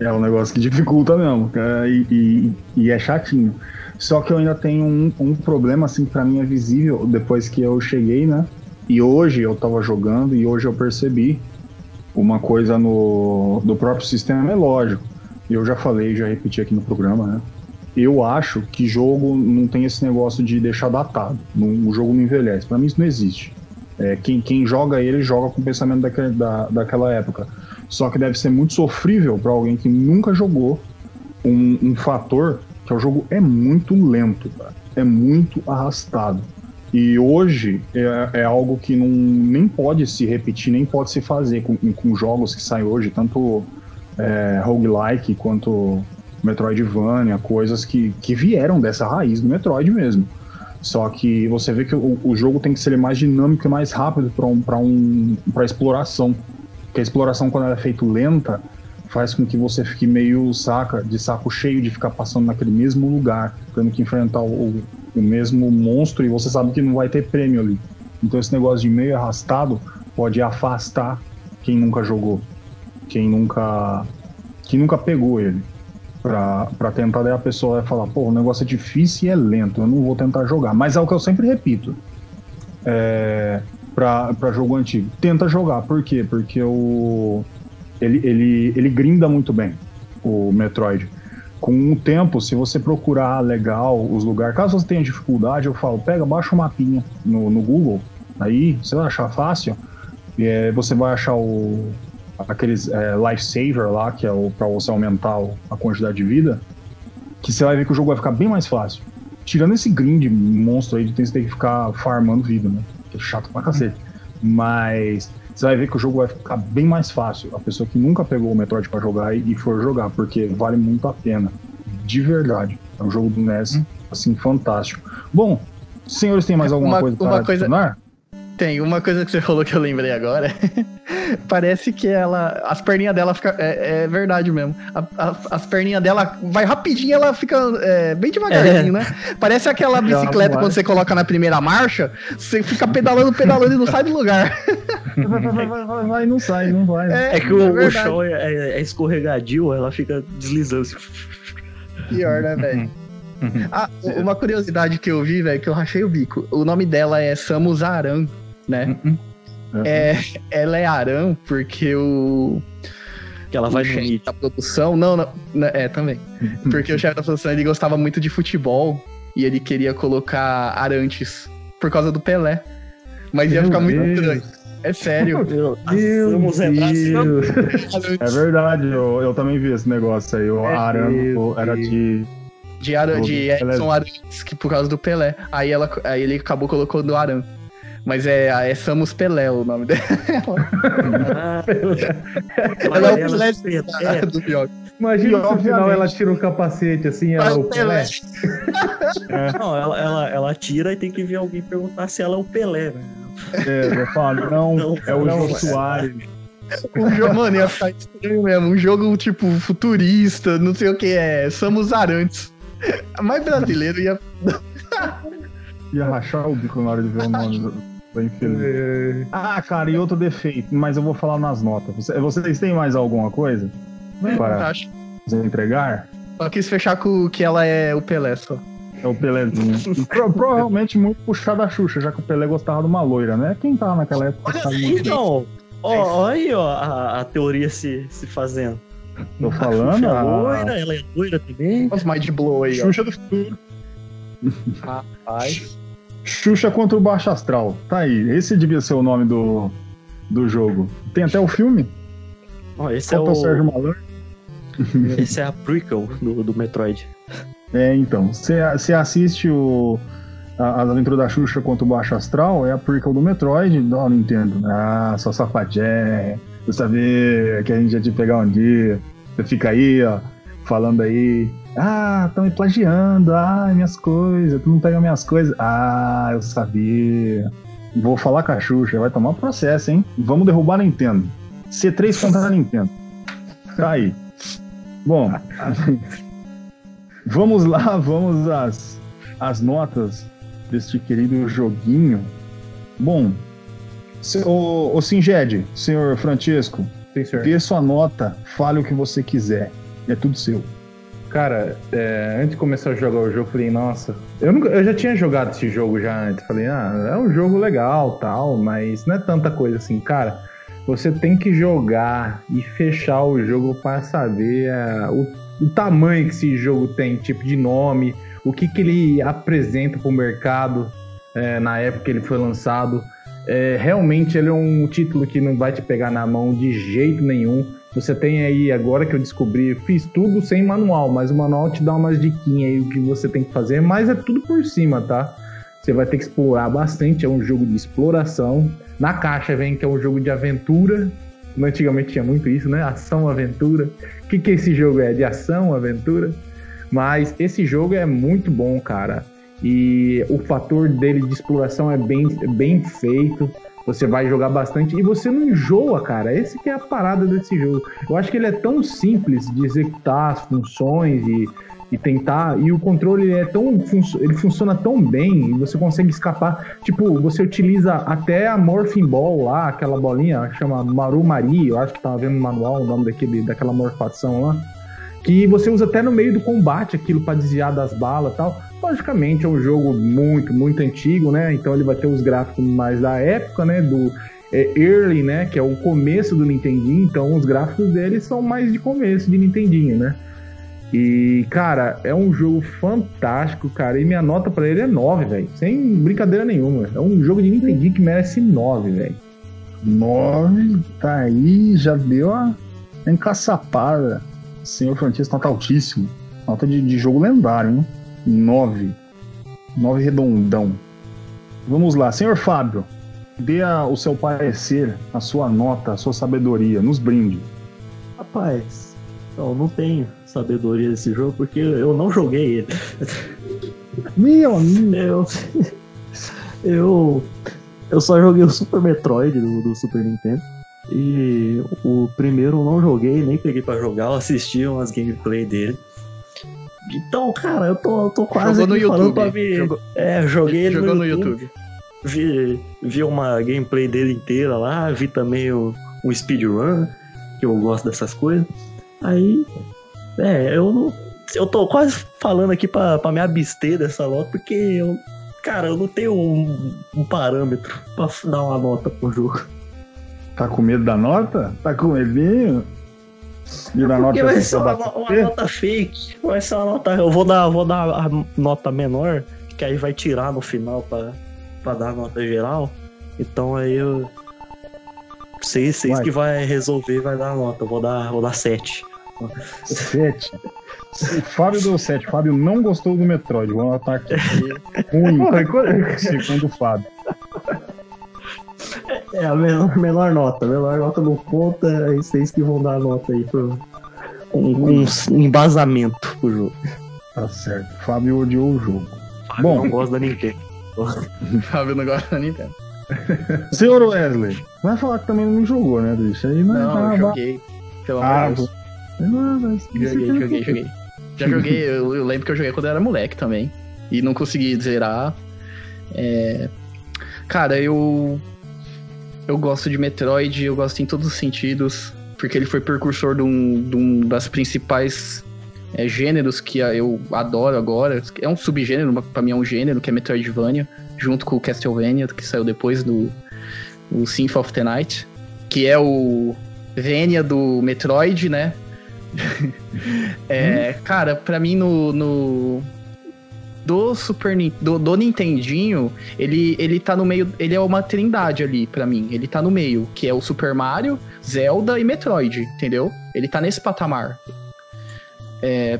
É, é um negócio que dificulta mesmo, e, e, e, é chatinho. Só que eu ainda tenho um, um problema, assim, para mim é visível depois que eu cheguei, né? E hoje eu tava jogando e hoje eu percebi uma coisa no, no próprio sistema, é lógico. Eu já falei, já repeti aqui no programa, né? Eu acho que jogo não tem esse negócio de deixar datado. O jogo não envelhece. Para mim isso não existe. É, quem, quem joga ele joga com o pensamento daquele, da, daquela época. Só que deve ser muito sofrível para alguém que nunca jogou um, um, fator que o jogo é muito lento, cara. é muito arrastado. E hoje é, é, algo que não, nem pode se repetir, nem pode se fazer com, com jogos que saem hoje, tanto é, roguelike quanto Metroidvania, coisas que, que vieram dessa raiz do Metroid mesmo. Só que você vê que o, o jogo tem que ser mais dinâmico e mais rápido para um, um, exploração. Porque a exploração, quando ela é feita lenta, faz com que você fique meio saca, de saco cheio de ficar passando naquele mesmo lugar, tendo que enfrentar o, o mesmo monstro e você sabe que não vai ter prêmio ali. Então esse negócio de meio arrastado pode afastar quem nunca jogou, quem nunca, quem nunca pegou ele. Pra tentar, daí a pessoa vai falar, pô, o negócio é difícil e é lento, eu não vou tentar jogar. Mas é o que eu sempre repito. É, pra jogo antigo. Tenta jogar, por quê? Porque o, ele, ele, ele grinda muito bem, o Metroid. Com o tempo, se você procurar legal os lugares, caso você tenha dificuldade, eu falo, pega, baixa o mapinha no, no Google, aí você vai achar fácil, é, você vai achar o, aqueles é, lifesaver lá, que é o para você aumentar a quantidade de vida, que você vai ver que o jogo vai ficar bem mais fácil. Tirando esse grind monstro aí de ter que ficar farmando vida, né? Que é chato pra cacete. Mas você vai ver que o jogo vai ficar bem mais fácil. A pessoa que nunca pegou o Metroid para jogar e for jogar, porque vale muito a pena. De verdade. É um jogo do NES, hum. assim, fantástico. Bom, senhores, tem mais alguma uma, coisa para adicionar? Coisa... Tem, uma coisa que você falou que eu lembrei agora. Parece que ela. As perninhas dela fica. É, é verdade mesmo. A, a, as perninhas dela vai rapidinho ela fica é, bem devagarzinho, é. né? Parece aquela bicicleta quando você coloca na primeira marcha, você fica pedalando, pedalando e não sai do lugar. vai, vai, vai, vai, vai, não sai, não vai. É, é que o, é o chão é, é, escorregadio, ela fica deslizando. Pior, né, velho? Ah, uma curiosidade que eu vi, velho, que eu rachei o bico. O nome dela é Samus Aran né? Uhum. É, ela é Aran porque o. Que ela vai o chefe da produção. Não, não, né, é, também. Porque o chefe da produção ele gostava muito de futebol e ele queria colocar Arantes por causa do Pelé. Mas ia ficar muito estranho. É sério. Meu Deus. É verdade, eu, eu também vi esse negócio aí. O é Aran era de de, Aran, de Edson Arantes, que por causa do Pelé. Aí, ela, aí ele acabou colocando Aran. Mas é, é Samus Pelé o nome dela. Ah, ela é o Pelé é. do Bioc. Imagina no final ela tira um capacete assim, ela é o Pelé. É. Não, ela, ela, ela tira e tem que vir alguém perguntar se ela é o Pelé, né? É, eu falo, não, não é o João Soares. Um jogo, mano, ia ficar estranho mesmo. Um jogo, tipo, futurista, não sei o que é. Samus Arantes. Mais brasileiro ia. ia rachar o bico na hora de ver o nome. É. Ah, cara, e outro defeito, mas eu vou falar nas notas. Vocês têm mais alguma coisa? É, para acho. entregar? Só quis fechar com que ela é o Pelé só. É o Pelézinho. Pro, provavelmente muito puxado da Xuxa, já que o Pelé gostava de uma loira, né? Quem tava naquela época gostava muito. Então, ó, aí, ó, a, a, teoria se, se fazendo. Tô falando. A Xuxa é loira, ela é loira também. Os mais de blow aí, Xuxa ó. do futuro. Rapaz. Xuxa contra o Baixo Astral. Tá aí. Esse devia ser o nome do, do jogo. Tem até o filme. Oh, esse é o... Sérgio Malandro. Esse é a prequel do, do Metroid. É, então. Você assiste o, a, as aventuras da Xuxa contra o Baixo Astral, é a prequel do Metroid da Nintendo. Ah, só safadé. Você saber que a gente ia te pegar um dia. Você fica aí, ó, falando aí ah, estão me plagiando. Ah, minhas coisas. Tu não pega minhas coisas. Ah, eu sabia. Vou falar com a Xuxa. Vai tomar processo, hein? Vamos derrubar a Nintendo. C3 contra a Nintendo. Tá aí. Bom, vamos lá, vamos às, às notas deste querido joguinho. Bom, o, o Singed, senhor Francisco, Sim, senhor. dê sua nota, fale o que você quiser. É tudo seu. Cara, é, antes de começar a jogar o jogo, falei, nossa, eu, nunca, eu já tinha jogado esse jogo já antes. Falei, ah, é um jogo legal, tal, mas não é tanta coisa assim. Cara, você tem que jogar e fechar o jogo para saber é, o, o, tamanho que esse jogo tem, tipo de nome, o que, que ele apresenta para o mercado é, na época que ele foi lançado. É, realmente ele é um título que não vai te pegar na mão de jeito nenhum você tem aí, agora que eu descobri, fiz tudo sem manual, mas o manual te dá umas diquinhas aí o que você tem que fazer, mas é tudo por cima, tá? Você vai ter que explorar bastante, é um jogo de exploração. Na caixa vem que é um jogo de aventura, Antigamente tinha muito isso, né? Ação, aventura. O que, que esse jogo é? De ação, aventura? Mas esse jogo é muito bom, cara. E o fator dele de exploração é bem, bem feito. Você vai jogar bastante e você não enjoa, cara. Esse que é a parada desse jogo. Eu acho que ele é tão simples de executar as funções e e tentar. E o controle é tão. Ele funciona tão bem e você consegue escapar. Tipo, você utiliza até a Morphing Ball lá, aquela bolinha, chama Maru Mari, eu acho que tava vendo no manual o nome daquele, daquela morfação lá. Que você usa até no meio do combate aquilo para desviar das balas e tal. Logicamente é um jogo muito, muito antigo, né? Então ele vai ter os gráficos mais da época, né? Do é, early, né? Que é o começo do Nintendinho. Então os gráficos dele são mais de começo de Nintendinho, né? E, cara, é um jogo fantástico, cara. E minha nota para ele é 9, velho. Sem brincadeira nenhuma. É um jogo de Nintendo que merece 9, velho. 9, tá aí, já deu a encaçapada. Senhor Francisco, nota altíssimo. Nota de, de jogo lendário, hein? 9. 9 redondão. Vamos lá, senhor Fábio. Dê a, o seu parecer, a sua nota, a sua sabedoria. Nos brinde. Rapaz, eu não tenho sabedoria desse jogo, porque eu não joguei ele. Meu amigo! Eu, eu, eu só joguei o Super Metroid do, do Super Nintendo. E o primeiro eu não joguei, nem peguei para jogar, eu assisti umas gameplay dele. Então, cara, eu tô, eu tô quase Jogou no YouTube. pra ver. Jogou- É, joguei ele Jogou no YouTube. Vi, vi uma gameplay dele inteira lá, vi também o, um speedrun, que eu gosto dessas coisas. Aí, é, eu não. Eu tô quase falando aqui pra, pra me abster dessa nota, porque eu. Cara, eu não tenho um, um parâmetro pra dar uma nota pro jogo. Tá com medo da nota? Tá com medinho? De dar nota vai ser uma, uma nota fake. Vai ser uma nota. Eu vou dar, vou dar a nota menor, que aí vai tirar no final pra, pra dar a nota geral. Então aí eu. Vocês, vocês Vai. que vai resolver, vai dar a nota. Eu vou dar, vou dar 7. 7. Fábio deu 7. Fábio não gostou do Metroid. Vou anotar aqui. Ruim. Segundo o Fábio. É a menor, menor nota. A menor nota não conta, aí vocês que vão dar a nota aí pro. Com um embasamento pro jogo. Tá certo. Fábio odiou o jogo. Fábio Bom. não gosta da Nintendo. Fábio não gosta da Nintendo. Senhor Wesley, vai falar que também não jogou, né, bicho? Aí não, Não, vai- eu joguei. Pelo Ah, amor de Deus. Não, mas- Joguei, joguei, joguei. Já joguei, eu, eu lembro que eu joguei quando eu era moleque também. E não consegui zerar. É, Cara, eu. Eu gosto de Metroid, eu gosto em todos os sentidos. Porque ele foi precursor de um, de um das principais é, gêneros que eu adoro agora. É um subgênero, pra mim é um gênero, que é Metroidvania. Junto com o Castlevania, que saiu depois do o Symphony of the Night. Que é o Venia do Metroid, né? É, cara, pra mim no, no do Super do, do Nintendinho, ele ele tá no meio, ele é uma trindade ali pra mim. Ele tá no meio, que é o Super Mario, Zelda e Metroid, entendeu? Ele tá nesse patamar. É,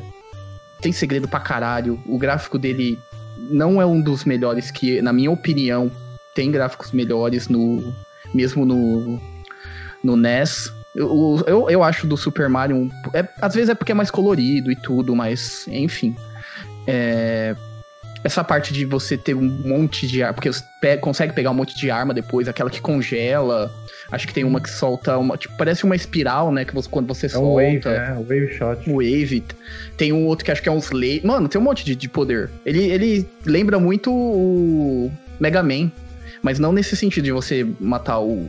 tem segredo pra caralho. O gráfico dele não é um dos melhores que, na minha opinião, tem gráficos melhores no mesmo no no NES. Eu, eu, eu acho do Super Mario. é- às vezes é porque é mais colorido e tudo, mas enfim. É, essa parte de você ter um monte de arma. Porque você pe- consegue pegar um monte de arma depois, aquela que congela. Acho que tem uma que solta uma. Tipo, parece uma espiral, né? Que você, quando você É o um Wave, solta. é, o Wave Shot. Hum. Wave. Tem um outro que acho que é uns lay. Mano, tem um monte de, de poder. Ele, ele lembra muito o Mega Man. Mas não nesse sentido de você matar o,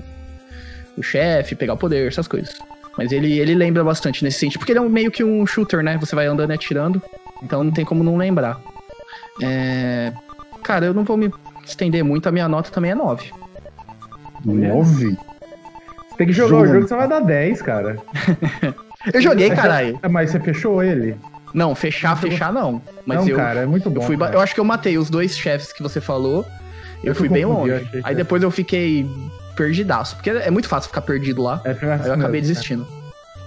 o chefe, pegar o poder, essas coisas. Mas ele, ele lembra bastante nesse sentido. Porque ele é um- meio que um shooter, né? Você vai andando e atirando. Então não tem como não lembrar. É... Cara, eu não vou me estender muito. A minha nota também é 9. 9? Você tem que jogar Jogo. o jogo, você vai dar 10, cara. Eu joguei, caralho. É, Mas você fechou ele? Não, fechar, fechar não. Mas não, eu, cara, é muito bom. Eu, fui eu acho que eu matei os dois chefes que você falou. Eu, Eu fui bem longe. que Aí era- depois eu fiquei perdidaço. Porque é muito fácil ficar perdido lá. É, assim eu acabei desistindo. é.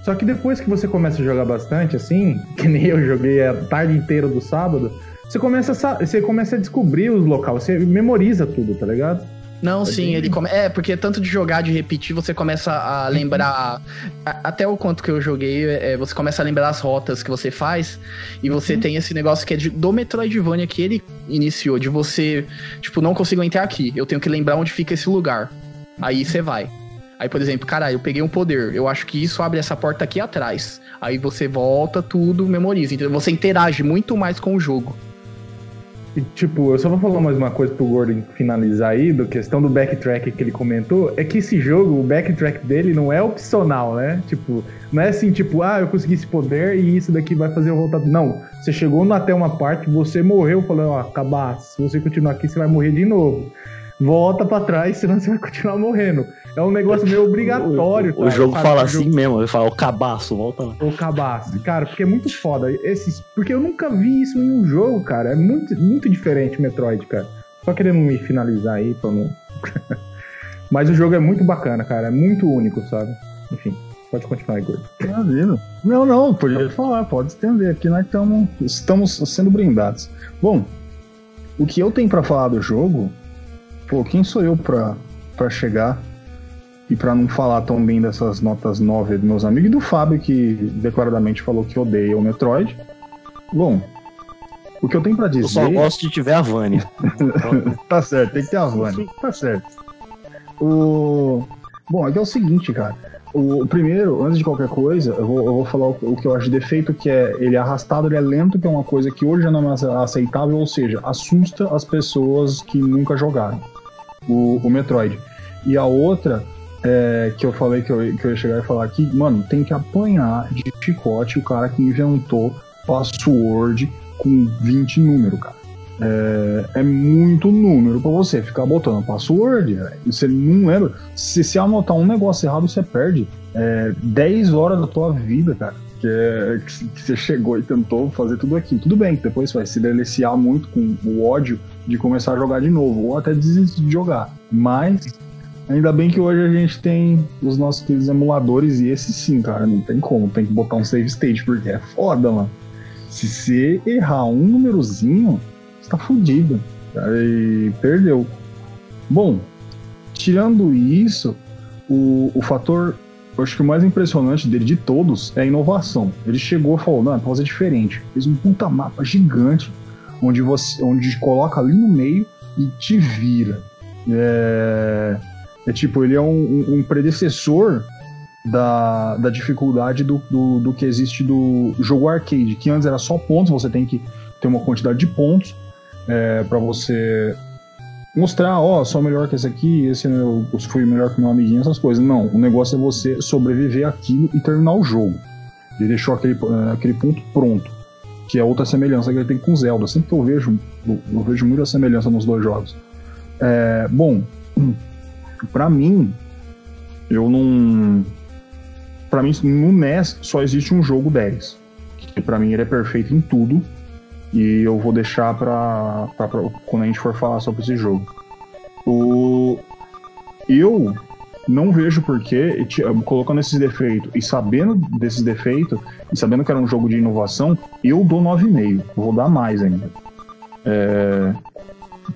Só que depois que você começa a jogar bastante, assim, que nem eu joguei a tarde inteira do sábado, você começa a, você começa a descobrir os locais, você memoriza tudo, tá ligado? Não, sim, ele come... É, porque tanto de jogar, de repetir, você começa a lembrar. a- Até o quanto que eu joguei, é, você começa a lembrar as rotas que você faz. E você tem esse negócio que é de, do Metroidvania que ele iniciou, de você, tipo, não consigo entrar aqui. Eu tenho que lembrar onde fica esse lugar. Aí você vai. Aí, por exemplo, caralho, eu peguei um poder. Eu acho que isso abre essa porta aqui atrás. Aí você volta, tudo, memoriza. Então você interage muito mais com o jogo. E, tipo, eu só vou falar mais uma coisa pro Gordon finalizar aí, da questão do backtrack que ele comentou, é que esse jogo, o backtrack dele não é opcional, né? Tipo, não é assim, tipo, ah, eu consegui esse poder e isso daqui vai fazer eu voltar. Não, você chegou até uma parte, você morreu, falando, ó, acabar, se você continuar aqui, você vai morrer de novo. Volta pra trás, senão você vai continuar morrendo. É um negócio meio obrigatório. O, o cara, jogo sabe? fala O jogo- assim mesmo, ele fala, o cabaço, volta lá. o cabaço. Cara, porque é muito foda. Esses, porque eu nunca vi isso em um jogo, cara. É muito, muito diferente o Metroid, cara. Só querendo me finalizar aí pra não. Mas o jogo é muito bacana, cara. É muito único, sabe? Enfim, pode continuar, Igor. Maravilha. Não, não, podia falar, pode estender. Aqui nós tamo, estamos sendo brindados. Bom, o que eu tenho pra falar do jogo, pô, quem sou eu pra, pra chegar e pra não falar tão bem dessas notas 9 dos meus amigos e do Fábio, que declaradamente falou que odeia o Metroid. Bom, o que eu tenho pra Eu só dizer. gosto de tiver a Vânia. Tá certo, tem que ter a Vânia. Tá certo. O... Bom, aqui é o seguinte, cara. O, primeiro, antes de qualquer coisa, eu vou, eu vou falar o, o que eu acho de defeito, que é ele é arrastado, ele é lento, que é uma coisa que hoje já não é aceitável, ou seja, assusta as pessoas que nunca jogaram o, o Metroid. E a outra, é, que eu falei que eu, que eu ia chegar e falar aqui, mano, tem que apanhar de chicote o cara que inventou password com 20 números, cara. É, é muito número pra você ficar botando password. E Você não lembra. Se você anotar um negócio errado, você perde é, 10 horas da tua vida, cara. Que, é, que, que você chegou e tentou fazer tudo aquilo. Tudo bem, que depois vai se deliciar muito com o ódio de começar a jogar de novo, ou até desistir de jogar. Mas ainda bem que hoje a gente tem os nossos queridos emuladores, e esse sim, cara, não tem como. Tem que botar um save state, porque é foda, mano. Se você errar um númerozinho, você tá fudido. Aí perdeu. Bom, tirando isso, o, o fator, eu acho que o mais impressionante dele de todos é a inovação. Ele chegou e falou, não, é fazer diferente. Fez um puta mapa gigante, onde você onde coloca ali no meio e te vira. É, é tipo, ele é um, um- um predecessor da, da dificuldade do, do, do que existe do jogo arcade, que antes era só pontos, você tem que ter uma quantidade de pontos é, para você mostrar, ó, sou melhor que esse aqui, esse eu fui melhor que meu amiguinho, essas coisas. Não, o negócio é você sobreviver aquilo e terminar o jogo. Ele deixou aquele, eh, aquele ponto pronto, que é outra semelhança que ele tem com Zelda. Sempre que eu vejo, eu, eu vejo muita semelhança nos dois jogos. É, bom, pra mim, eu não. Pra mim, no NES só existe um jogo 10. Que pra mim ele é perfeito em tudo. E eu vou deixar pra, quando a gente for falar sobre esse jogo. O, eu não vejo porquê, colocando esses defeitos e sabendo desses defeitos, e sabendo que era um jogo de inovação, eu dou 9,5. Vou dar mais ainda. É,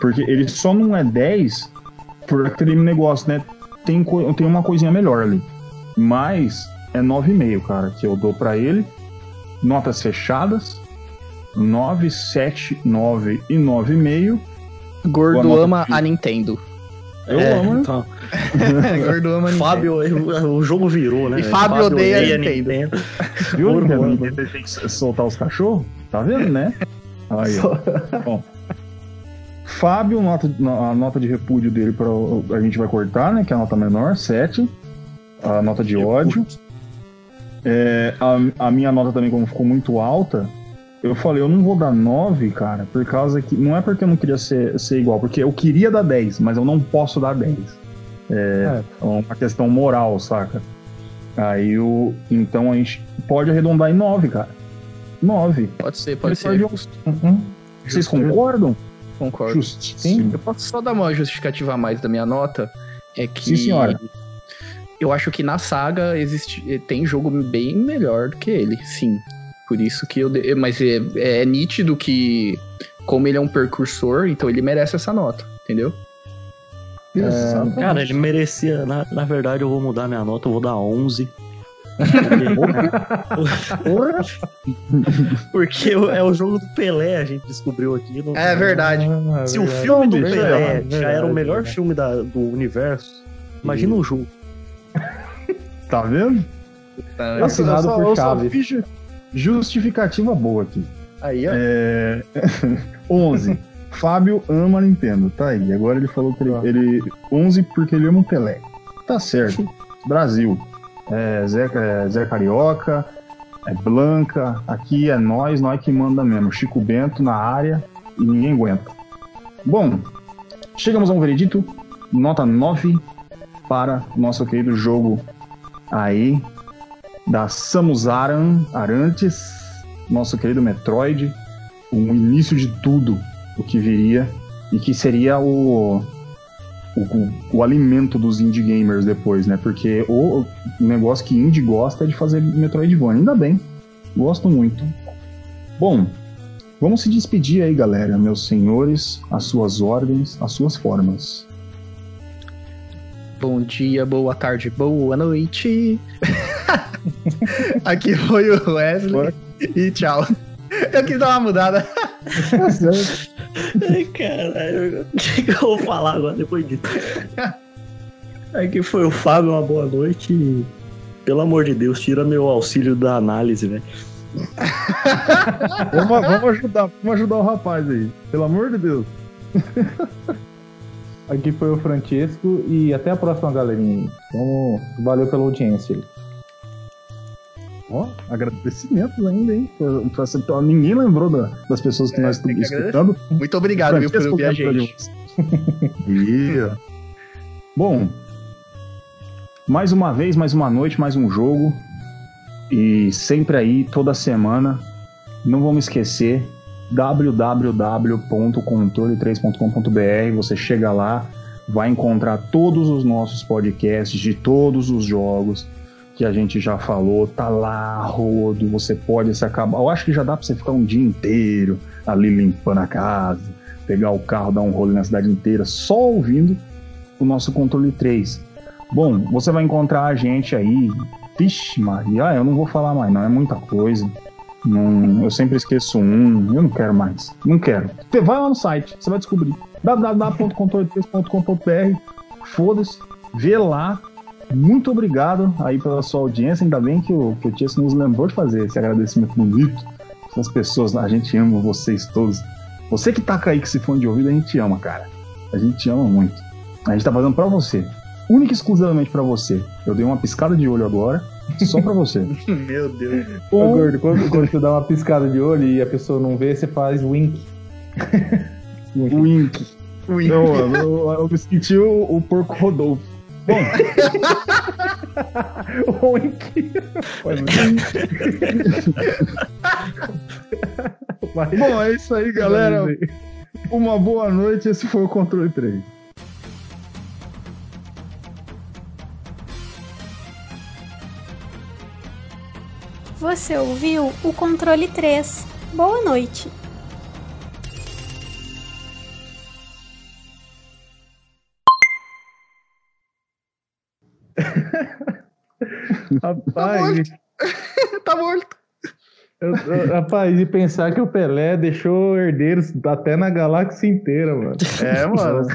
porque ele só não é 10 por aquele negócio, né? Tem, tem uma coisinha melhor ali. Mas é 9,5, cara, que eu dou pra ele. Notas fechadas. 9, 7, 9 e 9,5. Gordo nota ama a Nintendo. Eu É, amo, né? então, Gordo ama a Nintendo. Fábio, o jogo virou, né? E Fábio odeia a Nintendo. Viu, Nintendo? mano. Nintendo tem que soltar os cachorros? Tá vendo, né? Aí, ó. Bom. Fábio, nota, a nota de repúdio dele pra, a gente vai cortar, né? Que é a nota menor, 7. A nota de ódio. É, a, a minha nota também, como ficou muito alta, eu falei, eu não vou dar 9, cara, por causa que. Não é porque eu não queria ser, ser igual, porque eu queria dar 10, mas eu não posso dar 10. É, é uma questão moral, saca? Aí o. Então a gente pode arredondar em 9, cara. 9. Pode ser, pode Ele ser. Uhum. Vocês concordam? Concordo. Justíssimo. Eu posso só dar uma justificativa a mais da minha nota? É que. Sim, senhora. Eu acho que na saga existe, tem jogo bem melhor do que ele, sim. Por isso que eu. de- Mas é, é nítido que, como ele é um percursor, então ele merece essa nota, entendeu? Exatamente. Cara, ele merecia. Na, na verdade, eu vou mudar minha nota, eu vou dar 11. Porque é o jogo do Pelé, a gente descobriu aqui. não- É verdade. Ah, Se o filme do Pelé verdade, já era o melhor verdade. filme da- do universo, imagina o jogo. Tá vendo? Tá, só- Assinado eu só- por eu só fiz ju- justificativa boa aqui. Aí, ó. É... 11. Fábio ama a Nintendo. Tá aí. Agora ele falou que ele, ele. 11 porque ele ama o Pelé. Tá certo. Brasil. É Zé, é Zé Carioca. É Blanca. Aqui é nós, nós que manda mesmo. Chico Bento na área e ninguém aguenta. Bom, chegamos a um veredito. Nota 9 para o nosso querido jogo aí da Samus Aran Arantes, nosso querido Metroid, o início de tudo o que viria e que seria o, o, o alimento dos indie gamers depois, né? Porque o, o negócio que indie gosta é de fazer Metroidvania. Ainda bem, gosto muito. Bom, vamos se despedir aí, galera, meus senhores, as suas ordens, as suas formas. Bom dia, boa tarde, boa noite. Aqui foi o Wesley. E tchau. Eu quis dar uma mudada. Ai, caralho, o que, que eu vou falar agora depois disso? Aqui foi o Fábio, uma boa noite. e, Pelo amor de Deus, tira meu auxílio da análise, velho. Vamos, vamos ajudar, vamos ajudar o rapaz aí. Pelo amor de Deus. Aqui foi o Francesco e até a próxima, galerinha. Vamos... Valeu pela audiência Ó, agradecimentos ainda, hein? Pra ser- pra- ninguém lembrou da- das pessoas que É, nós estamos escutando. Muito obrigado, viu, por ouvir a gente. ó. Bom, mais uma vez, mais uma noite, mais um jogo. E sempre aí, toda semana. Não vamos esquecer www.controle3.com.br. Você chega lá, vai encontrar todos os nossos podcasts de todos os jogos que a gente já falou. Tá lá, rodo. Você pode se acabar. Eu acho que já dá pra você ficar um dia inteiro ali limpando a casa, pegar o carro, dar um rolê na cidade inteira, só ouvindo o nosso controle 3. Bom, você vai encontrar a gente aí. Vixe, Maria, ah, eu não vou falar mais, não. É muita coisa. Não, eu sempre esqueço um. Eu não quero mais. Não quero. Você vai lá no site, você vai descobrir. www.controle3.com.br Foda-se. Vê lá. Muito obrigado aí pela sua audiência. Ainda bem que o, que o Tias nos lembrou de fazer esse agradecimento bonito. Essas pessoas, a gente ama vocês todos. Você que tá aí que se fone de ouvido, a gente ama, cara. A gente te ama muito. A gente tá fazendo pra você. Única e exclusivamente pra você. Eu dei uma piscada de olho agora, só pra você. Meu Deus. Ô, gordo, quando, quando você dá uma piscada de olho e a pessoa não vê, você faz wink. Wink. Ui. Não, eu, eu, eu me senti o, o porco Rodolfo. Bom, wink. bom, é isso aí, galera. Uma boa noite. Esse foi o Controle 3. Você ouviu o controle 3. Boa noite. Rapaz, Tá morto. eu- eu- rapaz, e pensar que o Pelé deixou herdeiros até na galáxia inteira, mano. É, mano.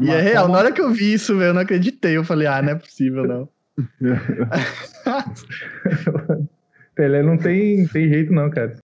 E é real, na hora que eu vi isso, velho, eu não acreditei. Eu falei, ah, não é possível, não. Pelé não tem, tem jeito, não, cara.